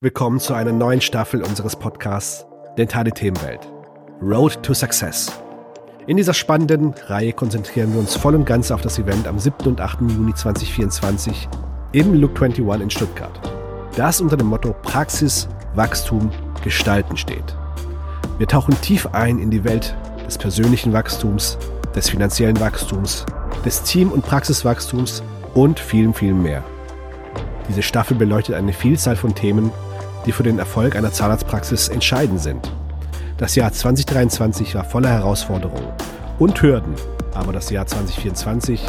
Willkommen zu einer neuen Staffel unseres Podcasts Dentale Themenwelt. Road to Success. In dieser spannenden Reihe konzentrieren wir uns voll und ganz auf das Event am 7. und 8. Juni 2024 im Look 21 in Stuttgart, das unter dem Motto Praxis, Wachstum, Gestalten steht. Wir tauchen tief ein in die Welt des persönlichen Wachstums, des finanziellen Wachstums, des Team- und Praxiswachstums und vielem, vielem mehr. Diese Staffel beleuchtet eine Vielzahl von Themen, die für den Erfolg einer Zahnarztpraxis entscheidend sind. Das Jahr 2023 war voller Herausforderungen und Hürden, aber das Jahr 2024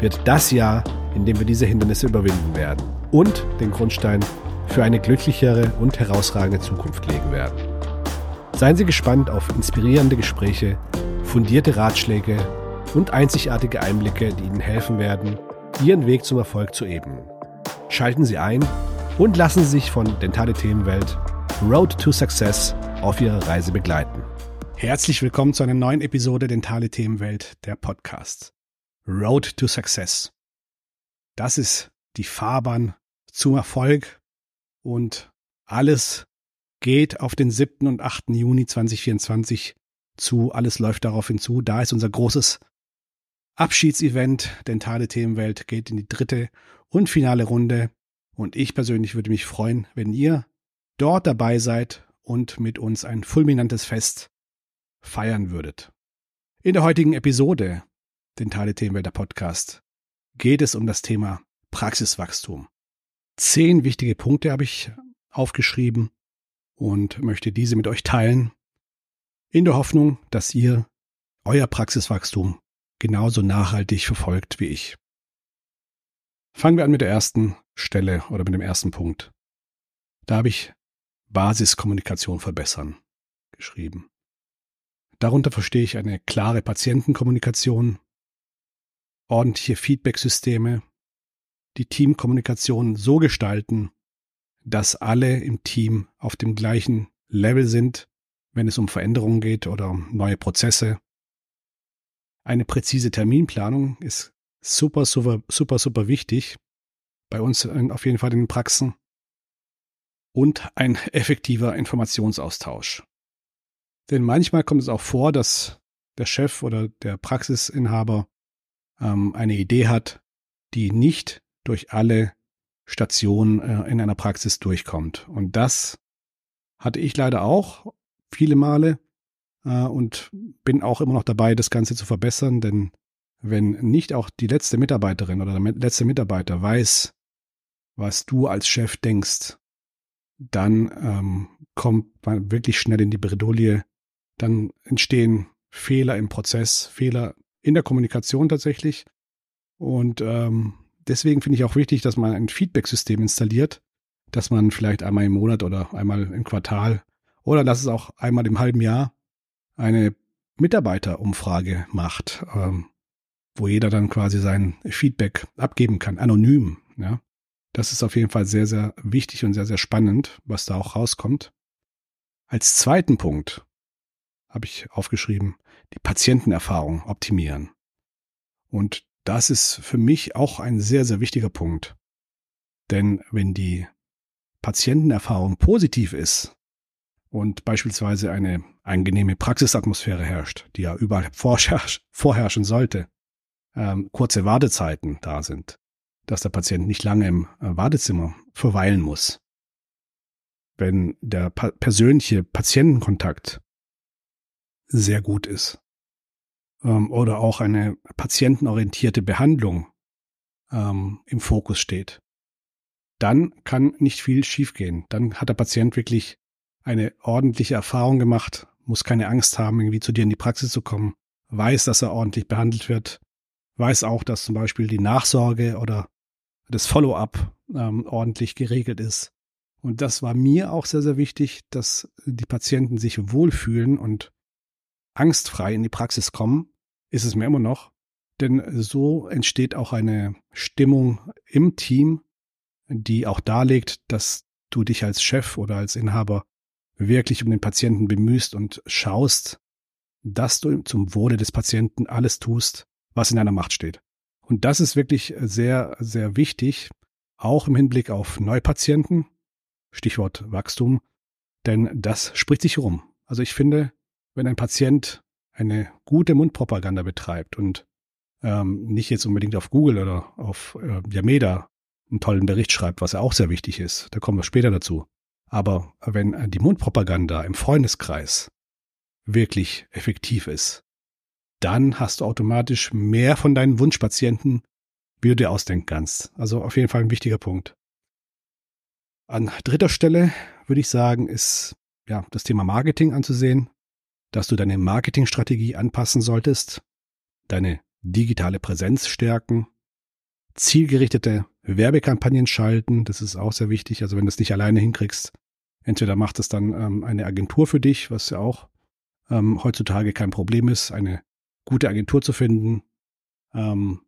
wird das Jahr, in dem wir diese Hindernisse überwinden werden und den Grundstein für eine glücklichere und herausragende Zukunft legen werden. Seien Sie gespannt auf inspirierende Gespräche, fundierte Ratschläge und einzigartige Einblicke, die Ihnen helfen werden, Ihren Weg zum Erfolg zu ebnen. Schalten Sie ein und lassen Sie sich von Dentale Themenwelt Road to Success auf Ihrer Reise begleiten. Herzlich willkommen zu einer neuen Episode Dentale Themenwelt, der Podcast. Road to Success. Das ist die Fahrbahn zum Erfolg und alles geht auf den 7. und 8. Juni 2024 zu. Alles läuft darauf hinzu. Da ist unser großes Abschiedsevent. Dentale Themenwelt geht in die dritte und finale Runde. Und ich persönlich würde mich freuen, wenn ihr dort dabei seid und mit uns ein fulminantes Fest feiern würdet. In der heutigen Episode, den Teile Themenwälder Podcast, geht es um das Thema Praxiswachstum. Zehn wichtige Punkte habe ich aufgeschrieben und möchte diese mit euch teilen, in der Hoffnung, dass ihr euer Praxiswachstum genauso nachhaltig verfolgt wie ich. Fangen wir an mit der ersten Stelle oder mit dem ersten Punkt. Da habe ich Basiskommunikation verbessern geschrieben. Darunter verstehe ich eine klare Patientenkommunikation, ordentliche Feedbacksysteme, die Teamkommunikation so gestalten, dass alle im Team auf dem gleichen Level sind, wenn es um Veränderungen geht oder um neue Prozesse. Eine präzise Terminplanung ist super, super, super, super wichtig. Bei uns auf jeden Fall in den Praxen. Und ein effektiver Informationsaustausch. Denn manchmal kommt es auch vor, dass der Chef oder der Praxisinhaber ähm, eine Idee hat, die nicht durch alle Stationen äh, in einer Praxis durchkommt. Und das hatte ich leider auch viele Male äh, und bin auch immer noch dabei, das Ganze zu verbessern, denn wenn nicht auch die letzte Mitarbeiterin oder der letzte Mitarbeiter weiß, was du als Chef denkst, dann ähm, kommt man wirklich schnell in die Bredouille. Dann entstehen Fehler im Prozess, Fehler in der Kommunikation tatsächlich. Und ähm, deswegen finde ich auch wichtig, dass man ein Feedback-System installiert, dass man vielleicht einmal im Monat oder einmal im Quartal oder lass es auch einmal im halben Jahr eine Mitarbeiterumfrage macht. Ähm, wo jeder dann quasi sein Feedback abgeben kann, anonym. Ja. Das ist auf jeden Fall sehr, sehr wichtig und sehr, sehr spannend, was da auch rauskommt. Als zweiten Punkt habe ich aufgeschrieben, die Patientenerfahrung optimieren. Und das ist für mich auch ein sehr, sehr wichtiger Punkt. Denn wenn die Patientenerfahrung positiv ist und beispielsweise eine angenehme Praxisatmosphäre herrscht, die ja überall vorherrschen sollte, ähm, kurze Wartezeiten da sind, dass der Patient nicht lange im äh, Wartezimmer verweilen muss. Wenn der pa persönliche Patientenkontakt sehr gut ist ähm, oder auch eine patientenorientierte Behandlung ähm, im Fokus steht, dann kann nicht viel schiefgehen. Dann hat der Patient wirklich eine ordentliche Erfahrung gemacht, muss keine Angst haben, irgendwie zu dir in die Praxis zu kommen, weiß, dass er ordentlich behandelt wird, weiß auch, dass zum Beispiel die Nachsorge oder das Follow-up ähm, ordentlich geregelt ist. Und das war mir auch sehr, sehr wichtig, dass die Patienten sich wohlfühlen und angstfrei in die Praxis kommen. Ist es mir immer noch. Denn so entsteht auch eine Stimmung im Team, die auch darlegt, dass du dich als Chef oder als Inhaber wirklich um den Patienten bemühst und schaust, dass du zum Wohle des Patienten alles tust, was in deiner Macht steht. Und das ist wirklich sehr, sehr wichtig, auch im Hinblick auf Neupatienten, Stichwort Wachstum, denn das spricht sich rum. Also ich finde, wenn ein Patient eine gute Mundpropaganda betreibt und ähm, nicht jetzt unbedingt auf Google oder auf äh, Yameda einen tollen Bericht schreibt, was ja auch sehr wichtig ist, da kommen wir später dazu. Aber wenn die Mundpropaganda im Freundeskreis wirklich effektiv ist, dann hast du automatisch mehr von deinen Wunschpatienten, wie du dir ausdenken kannst. Also auf jeden Fall ein wichtiger Punkt. An dritter Stelle würde ich sagen, ist ja das Thema Marketing anzusehen, dass du deine Marketingstrategie anpassen solltest, deine digitale Präsenz stärken, zielgerichtete Werbekampagnen schalten, das ist auch sehr wichtig. Also wenn du es nicht alleine hinkriegst, entweder macht es dann ähm, eine Agentur für dich, was ja auch ähm, heutzutage kein Problem ist, eine gute Agentur zu finden. Ähm,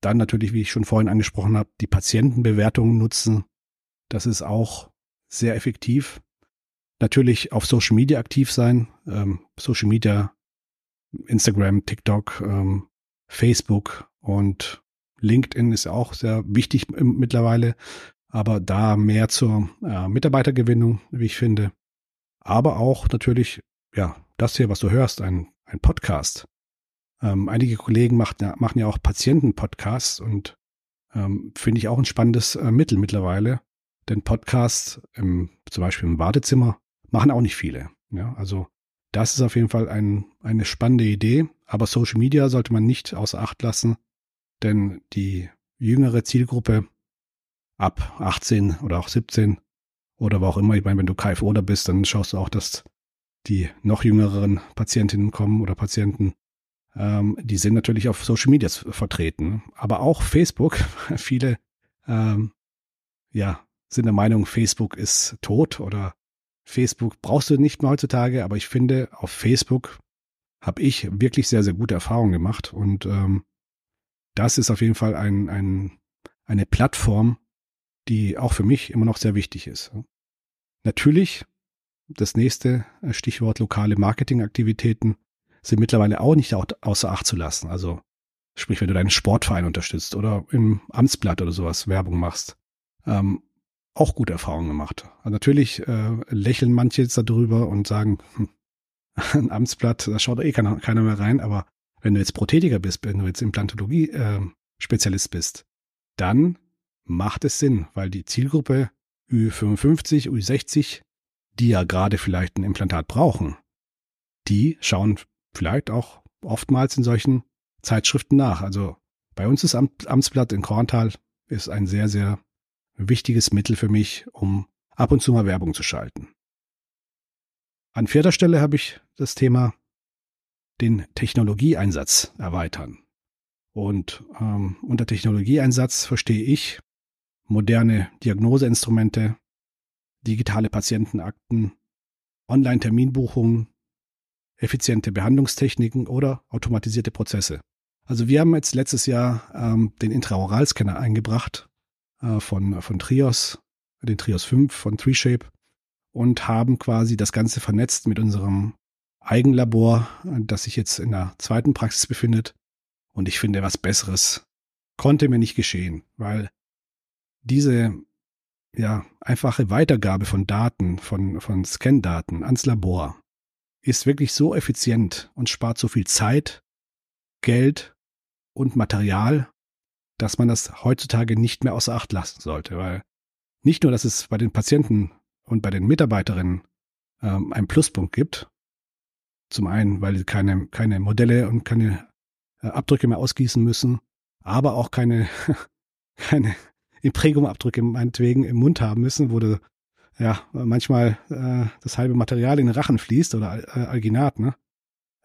dann natürlich, wie ich schon vorhin angesprochen habe, die Patientenbewertungen nutzen. Das ist auch sehr effektiv. Natürlich auf Social Media aktiv sein. Ähm, Social Media, Instagram, TikTok, ähm, Facebook und LinkedIn ist auch sehr wichtig mittlerweile, aber da mehr zur äh, Mitarbeitergewinnung, wie ich finde. Aber auch natürlich, ja, das hier, was du hörst, ein, ein Podcast. Ähm, einige Kollegen macht, machen ja auch Patienten-Podcasts und ähm, finde ich auch ein spannendes äh, Mittel mittlerweile. Denn Podcasts, im, zum Beispiel im Wartezimmer, machen auch nicht viele. Ja, also das ist auf jeden Fall ein, eine spannende Idee. Aber Social Media sollte man nicht außer Acht lassen, denn die jüngere Zielgruppe ab 18 oder auch 17 oder wo auch immer, ich meine, wenn du KFO da bist, dann schaust du auch, dass die noch jüngeren Patientinnen kommen oder Patienten ähm, die sind natürlich auf Social Media vertreten, aber auch Facebook. Viele ähm, ja, sind der Meinung, Facebook ist tot oder Facebook brauchst du nicht mehr heutzutage, aber ich finde, auf Facebook habe ich wirklich sehr, sehr gute Erfahrungen gemacht und ähm, das ist auf jeden Fall ein, ein, eine Plattform, die auch für mich immer noch sehr wichtig ist. Natürlich, das nächste Stichwort lokale Marketingaktivitäten sind mittlerweile auch nicht außer Acht zu lassen. Also sprich, wenn du deinen Sportverein unterstützt oder im Amtsblatt oder sowas Werbung machst, ähm, auch gute Erfahrungen gemacht. Also natürlich äh, lächeln manche jetzt darüber und sagen, hm, ein Amtsblatt, da schaut eh keiner, keiner mehr rein, aber wenn du jetzt Prothetiker bist, wenn du jetzt Implantologie-Spezialist äh, bist, dann macht es Sinn, weil die Zielgruppe Ü55, Ü60, die ja gerade vielleicht ein Implantat brauchen, die schauen vielleicht auch oftmals in solchen Zeitschriften nach. Also bei uns ist Amt, Amtsblatt in Korntal ist ein sehr, sehr wichtiges Mittel für mich, um ab und zu mal Werbung zu schalten. An vierter Stelle habe ich das Thema den Technologieeinsatz erweitern. Und ähm, unter Technologieeinsatz verstehe ich moderne Diagnoseinstrumente, digitale Patientenakten, Online-Terminbuchungen, effiziente Behandlungstechniken oder automatisierte Prozesse. Also wir haben jetzt letztes Jahr ähm, den Intraoralscanner eingebracht äh, von, von Trios, den Trios 5 von TreeShape und haben quasi das Ganze vernetzt mit unserem Eigenlabor, das sich jetzt in der zweiten Praxis befindet. Und ich finde, was Besseres konnte mir nicht geschehen, weil diese ja, einfache Weitergabe von Daten, von, von Scan-Daten ans Labor, ist wirklich so effizient und spart so viel Zeit, Geld und Material, dass man das heutzutage nicht mehr außer Acht lassen sollte, weil nicht nur, dass es bei den Patienten und bei den Mitarbeiterinnen ähm, einen Pluspunkt gibt, zum einen, weil sie keine, keine Modelle und keine äh, Abdrücke mehr ausgießen müssen, aber auch keine, keine Imprägumabdrücke meinetwegen im Mund haben müssen, wo du ja, manchmal äh, das halbe Material in den Rachen fließt oder äh, Alginat, ne?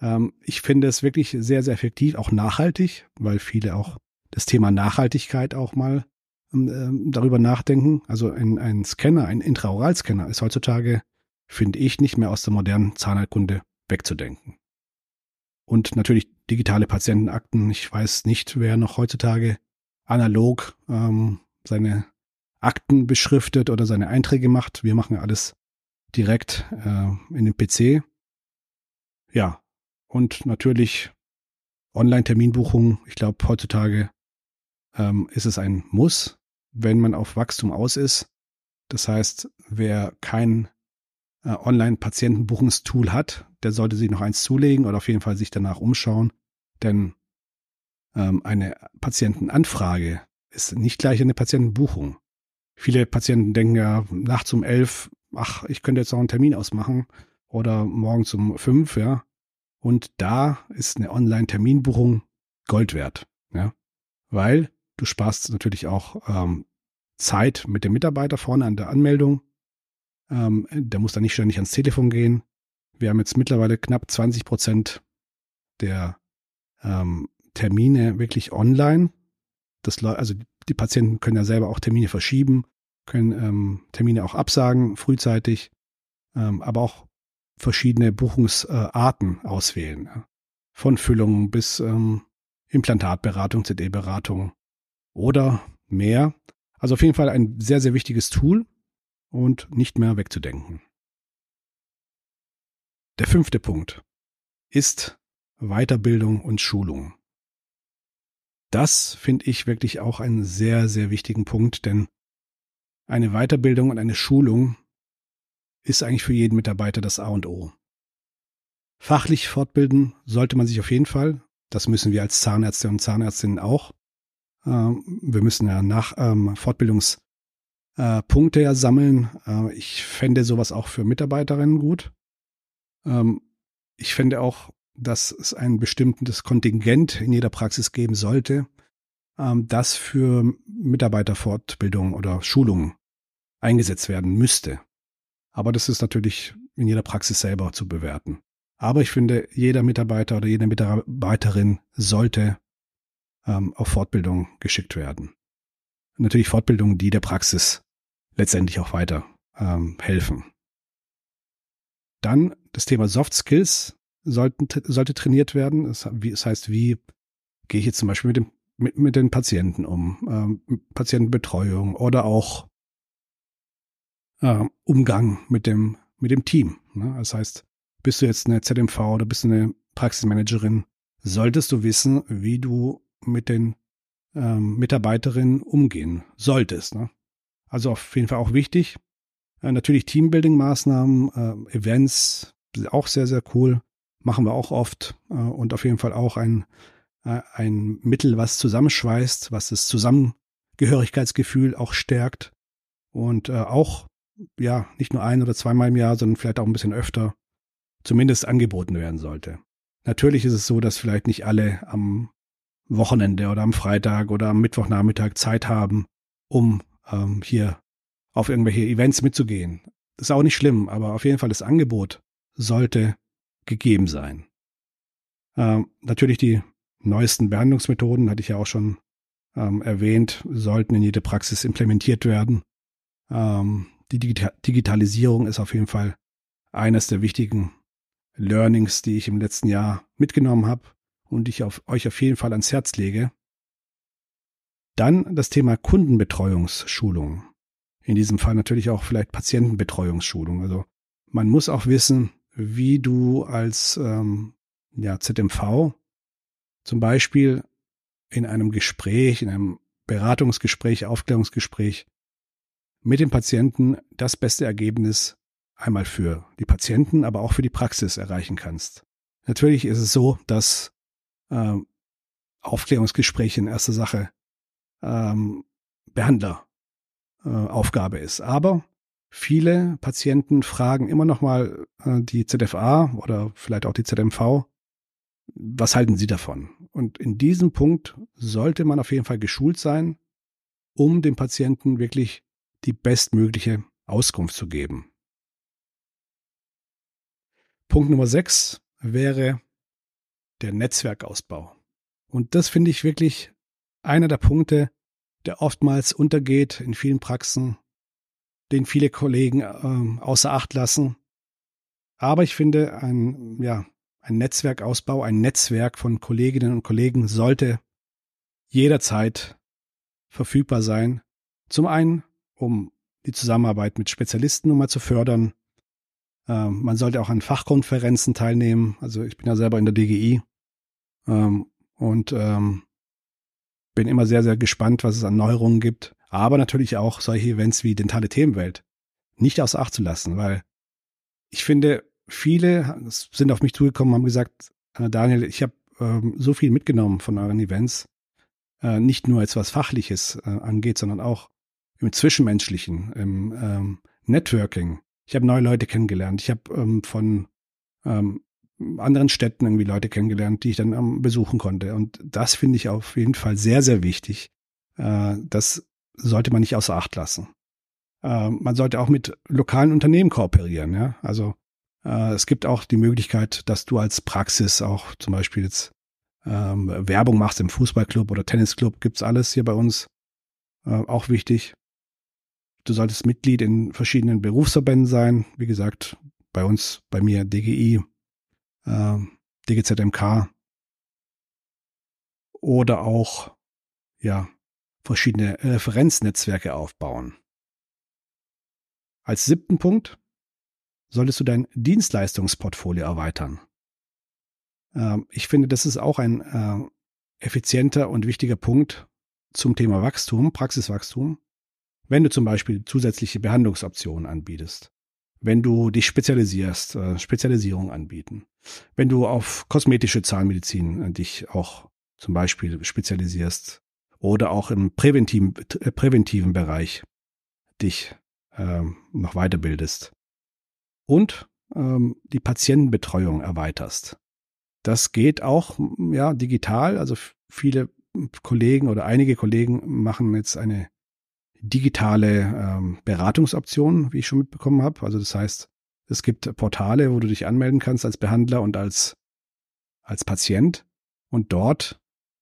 Ähm, ich finde es wirklich sehr, sehr effektiv, auch nachhaltig, weil viele auch das Thema Nachhaltigkeit auch mal ähm, darüber nachdenken. Also ein, ein Scanner, ein Intraoralscanner ist heutzutage, finde ich, nicht mehr aus der modernen Zahnheilkunde wegzudenken. Und natürlich digitale Patientenakten. Ich weiß nicht, wer noch heutzutage analog ähm, seine Akten beschriftet oder seine Einträge macht. Wir machen alles direkt äh, in den PC. Ja, und natürlich Online-Terminbuchungen. Ich glaube, heutzutage ähm, ist es ein Muss, wenn man auf Wachstum aus ist. Das heißt, wer kein äh, Online-Patientenbuchungstool hat, der sollte sich noch eins zulegen oder auf jeden Fall sich danach umschauen. Denn ähm, eine Patientenanfrage ist nicht gleich eine Patientenbuchung. Viele Patienten denken ja nachts um elf, ach, ich könnte jetzt noch einen Termin ausmachen oder morgens um fünf, ja. Und da ist eine Online-Terminbuchung Gold wert, ja. Weil du sparst natürlich auch ähm, Zeit mit dem Mitarbeiter vorne an der Anmeldung. Ähm, der muss dann nicht ständig ans Telefon gehen. Wir haben jetzt mittlerweile knapp 20 Prozent der ähm, Termine wirklich online. Das, also die Patienten können ja selber auch Termine verschieben, können ähm, Termine auch absagen frühzeitig, ähm, aber auch verschiedene Buchungsarten äh, auswählen. Ja. Von Füllungen bis ähm, Implantatberatung, CD-Beratung oder mehr. Also auf jeden Fall ein sehr, sehr wichtiges Tool und nicht mehr wegzudenken. Der fünfte Punkt ist Weiterbildung und Schulung. Das finde ich wirklich auch einen sehr, sehr wichtigen Punkt, denn eine Weiterbildung und eine Schulung ist eigentlich für jeden Mitarbeiter das A und O. Fachlich fortbilden sollte man sich auf jeden Fall. Das müssen wir als Zahnärzte und Zahnärztinnen auch. Ähm, wir müssen ja nach ähm, Fortbildungspunkte äh, ja sammeln. Äh, ich fände sowas auch für Mitarbeiterinnen gut. Ähm, ich fände auch dass es ein bestimmtes Kontingent in jeder Praxis geben sollte, ähm, das für Mitarbeiterfortbildung oder Schulung eingesetzt werden müsste. Aber das ist natürlich in jeder Praxis selber zu bewerten. Aber ich finde, jeder Mitarbeiter oder jede Mitarbeiterin sollte ähm, auf Fortbildung geschickt werden. Natürlich Fortbildungen, die der Praxis letztendlich auch weiter ähm, helfen. Dann das Thema Soft Skills sollten, sollte trainiert werden. Das, wie, das heißt, wie gehe ich jetzt zum Beispiel mit, dem, mit, mit den Patienten um? Ähm, Patientenbetreuung oder auch äh, Umgang mit dem, mit dem Team. Ne? Das heißt, bist du jetzt eine ZMV oder bist du eine Praxismanagerin, solltest du wissen, wie du mit den ähm, Mitarbeiterinnen umgehen solltest. Ne? Also auf jeden Fall auch wichtig. Äh, natürlich Teambuilding-Maßnahmen, äh, Events, auch sehr, sehr cool machen wir auch oft äh, und auf jeden Fall auch ein, äh, ein Mittel, was zusammenschweißt, was das Zusammengehörigkeitsgefühl auch stärkt und äh, auch, ja, nicht nur ein oder zweimal im Jahr, sondern vielleicht auch ein bisschen öfter zumindest angeboten werden sollte. Natürlich ist es so, dass vielleicht nicht alle am Wochenende oder am Freitag oder am Mittwochnachmittag Zeit haben, um ähm, hier auf irgendwelche Events mitzugehen. Das ist auch nicht schlimm, aber auf jeden Fall das Angebot sollte gegeben sein. Ähm, natürlich die neuesten Behandlungsmethoden, hatte ich ja auch schon ähm, erwähnt, sollten in jede Praxis implementiert werden. Ähm, die Digita Digitalisierung ist auf jeden Fall eines der wichtigen Learnings, die ich im letzten Jahr mitgenommen habe und ich auf, euch auf jeden Fall ans Herz lege. Dann das Thema Kundenbetreuungsschulung. In diesem Fall natürlich auch vielleicht Patientenbetreuungsschulung. Also man muss auch wissen, wie du als ähm, ja, ZMV zum Beispiel in einem Gespräch, in einem Beratungsgespräch, Aufklärungsgespräch mit dem Patienten das beste Ergebnis einmal für die Patienten, aber auch für die Praxis erreichen kannst. Natürlich ist es so, dass äh, Aufklärungsgespräche in erster Sache ähm, Behandler äh, ist. Aber Viele Patienten fragen immer noch mal äh, die ZFA oder vielleicht auch die ZMV, was halten Sie davon? Und in diesem Punkt sollte man auf jeden Fall geschult sein, um dem Patienten wirklich die bestmögliche Auskunft zu geben. Punkt Nummer sechs wäre der Netzwerkausbau. Und das finde ich wirklich einer der Punkte, der oftmals untergeht in vielen Praxen den viele Kollegen äh, außer Acht lassen. Aber ich finde, ein, ja, ein Netzwerkausbau, ein Netzwerk von Kolleginnen und Kollegen sollte jederzeit verfügbar sein. Zum einen, um die Zusammenarbeit mit Spezialisten nochmal zu fördern. Ähm, man sollte auch an Fachkonferenzen teilnehmen. Also ich bin ja selber in der DGI ähm, und ähm, bin immer sehr, sehr gespannt, was es an Neuerungen gibt. Aber natürlich auch solche Events wie Dentale Themenwelt nicht außer Acht zu lassen, weil ich finde, viele sind auf mich zugekommen haben gesagt, äh, Daniel, ich habe ähm, so viel mitgenommen von euren Events, äh, nicht nur als was Fachliches äh, angeht, sondern auch im Zwischenmenschlichen, im ähm, Networking. Ich habe neue Leute kennengelernt. Ich habe ähm, von ähm, anderen Städten irgendwie Leute kennengelernt, die ich dann ähm, besuchen konnte. Und das finde ich auf jeden Fall sehr, sehr wichtig. Äh, das sollte man nicht außer Acht lassen. Äh, man sollte auch mit lokalen Unternehmen kooperieren. Ja? Also äh, es gibt auch die Möglichkeit, dass du als Praxis auch zum Beispiel jetzt ähm, Werbung machst im Fußballclub oder Tennisclub. Gibt's alles hier bei uns. Äh, auch wichtig. Du solltest Mitglied in verschiedenen Berufsverbänden sein. Wie gesagt, bei uns, bei mir DGI, äh, DGZMK oder auch ja verschiedene Referenznetzwerke aufbauen. Als siebten Punkt solltest du dein Dienstleistungsportfolio erweitern. Ähm, ich finde, das ist auch ein äh, effizienter und wichtiger Punkt zum Thema Wachstum, Praxiswachstum, wenn du zum Beispiel zusätzliche Behandlungsoptionen anbietest, wenn du dich spezialisierst, äh, Spezialisierung anbieten, wenn du auf kosmetische Zahnmedizin äh, dich auch zum Beispiel spezialisierst oder auch im präventiven, äh, präventiven Bereich dich ähm, noch weiterbildest und ähm, die Patientenbetreuung erweiterst. Das geht auch ja digital. Also viele Kollegen oder einige Kollegen machen jetzt eine digitale ähm, Beratungsoption, wie ich schon mitbekommen habe. Also das heißt, es gibt Portale, wo du dich anmelden kannst als Behandler und als als Patient und dort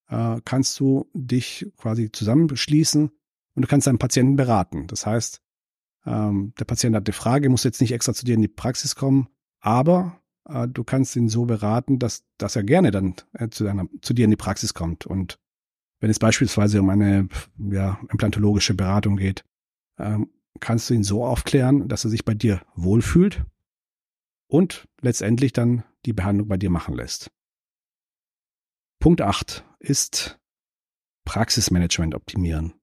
äh, kannst du dich quasi zusammenschließen und du kannst deinen Patienten beraten. Das heißt, ähm, der Patient hat eine Frage, muss jetzt nicht extra zu dir in die Praxis kommen, aber äh, du kannst ihn so beraten, dass, dass er gerne dann äh, zu, deiner, zu dir in die Praxis kommt. Und wenn es beispielsweise um eine ja, implantologische Beratung geht, ähm, kannst du ihn so aufklären, dass er sich bei dir wohlfühlt und letztendlich dann die Behandlung bei dir machen lässt. Punkt 8 ist Praxismanagement optimieren.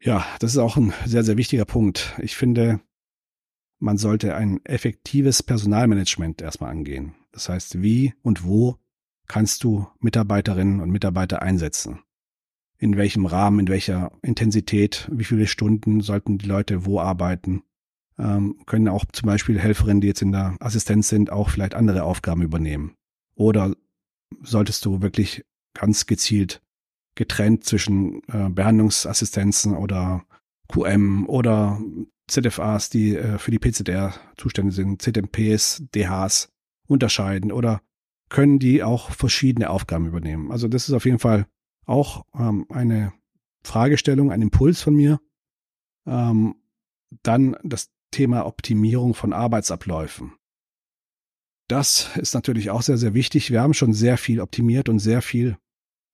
Ja, das ist auch ein sehr, sehr wichtiger Punkt. Ich finde, man sollte ein effektives Personalmanagement erstmal angehen. Das heißt, wie und wo kannst du Mitarbeiterinnen und Mitarbeiter einsetzen? In welchem Rahmen, in welcher Intensität, wie viele Stunden sollten die Leute wo arbeiten? Ähm, können auch zum Beispiel Helferinnen, die jetzt in der Assistenz sind, auch vielleicht andere Aufgaben übernehmen? Oder solltest du wirklich ganz gezielt getrennt zwischen äh, Behandlungsassistenzen oder QM oder ZFAs, die äh, für die PZR zuständig sind, ZMPs, DHs unterscheiden oder können die auch verschiedene Aufgaben übernehmen. Also das ist auf jeden Fall auch ähm, eine Fragestellung, ein Impuls von mir. Ähm, dann das Thema Optimierung von Arbeitsabläufen. Das ist natürlich auch sehr, sehr wichtig. Wir haben schon sehr viel optimiert und sehr viel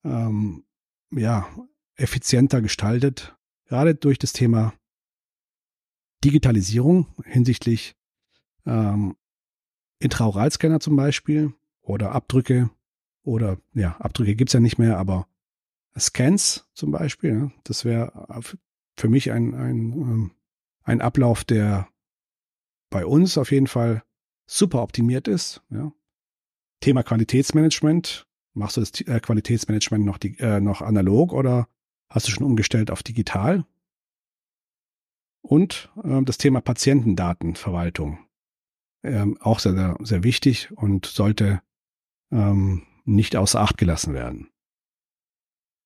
ähm, ja, effizienter gestaltet, gerade durch das Thema Digitalisierung hinsichtlich ähm, Intraoralscanner zum Beispiel oder Abdrücke oder ja, Abdrücke gibt's ja nicht mehr, aber Scans zum Beispiel, das wäre für mich ein, ein, ähm, ein Ablauf, der bei uns auf jeden Fall super optimiert ist. Ja. Thema Qualitätsmanagement Machst du das äh, Qualitätsmanagement noch, äh, noch analog oder hast du schon umgestellt auf digital? Und äh, das Thema Patientendatenverwaltung. Ähm, auch sehr, sehr, sehr wichtig und sollte ähm, nicht außer Acht gelassen werden.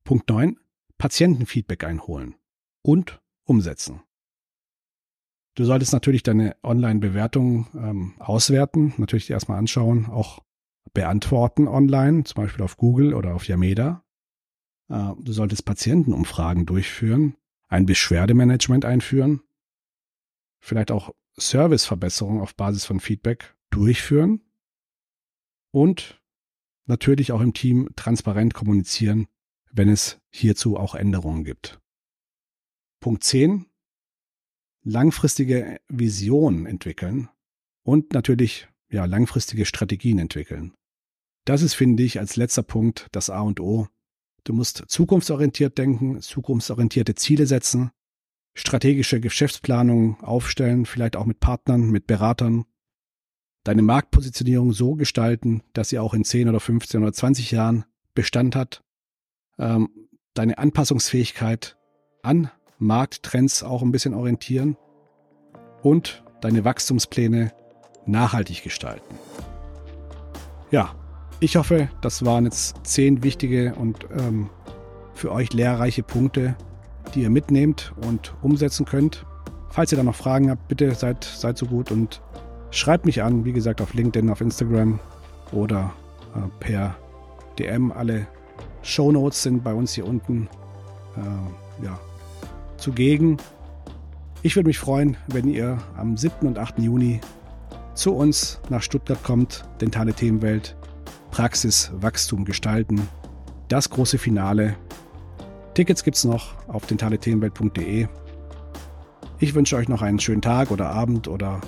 Punkt 9. Patientenfeedback einholen und umsetzen. Du solltest natürlich deine Online-Bewertung ähm, auswerten, natürlich erstmal anschauen, auch beantworten online, zum Beispiel auf Google oder auf Yameda. Äh, du solltest Patientenumfragen durchführen, ein Beschwerdemanagement einführen, vielleicht auch Serviceverbesserungen auf Basis von Feedback durchführen und natürlich auch im Team transparent kommunizieren, wenn es hierzu auch Änderungen gibt. Punkt 10. Langfristige Visionen entwickeln und natürlich ja, langfristige Strategien entwickeln. Das ist, finde ich, als letzter Punkt das A und O Du musst zukunftsorientiert denken, zukunftsorientierte Ziele setzen, strategische Geschäftsplanung aufstellen, vielleicht auch mit Partnern, mit Beratern, deine Marktpositionierung so gestalten, dass sie auch in 10 oder 15 oder 20 Jahren Bestand hat, ähm, deine Anpassungsfähigkeit an Markttrends auch ein bisschen orientieren und deine Wachstumspläne nachhaltig gestalten. Ja, ich hoffe, das waren jetzt zehn wichtige und ähm, für euch lehrreiche Punkte, die ihr mitnehmt und umsetzen könnt. Falls ihr da noch Fragen habt, bitte seid, seid so gut und schreibt mich an, wie gesagt, auf LinkedIn, auf Instagram oder äh, per DM. Alle Show Notes sind bei uns hier unten äh, ja, zugegen. Ich würde mich freuen, wenn ihr am 7. und 8. Juni zu uns nach Stuttgart kommt, Dentale Themenwelt, Praxis, Wachstum gestalten. Das große Finale. Tickets gibt es noch auf dentalethemenwelt.de. Ich wünsche euch noch einen schönen Tag oder Abend oder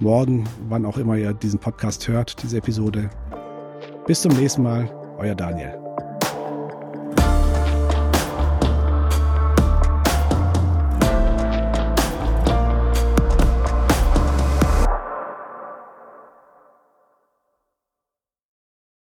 morgen, wann auch immer ihr diesen Podcast hört, diese Episode. Bis zum nächsten Mal, euer Daniel.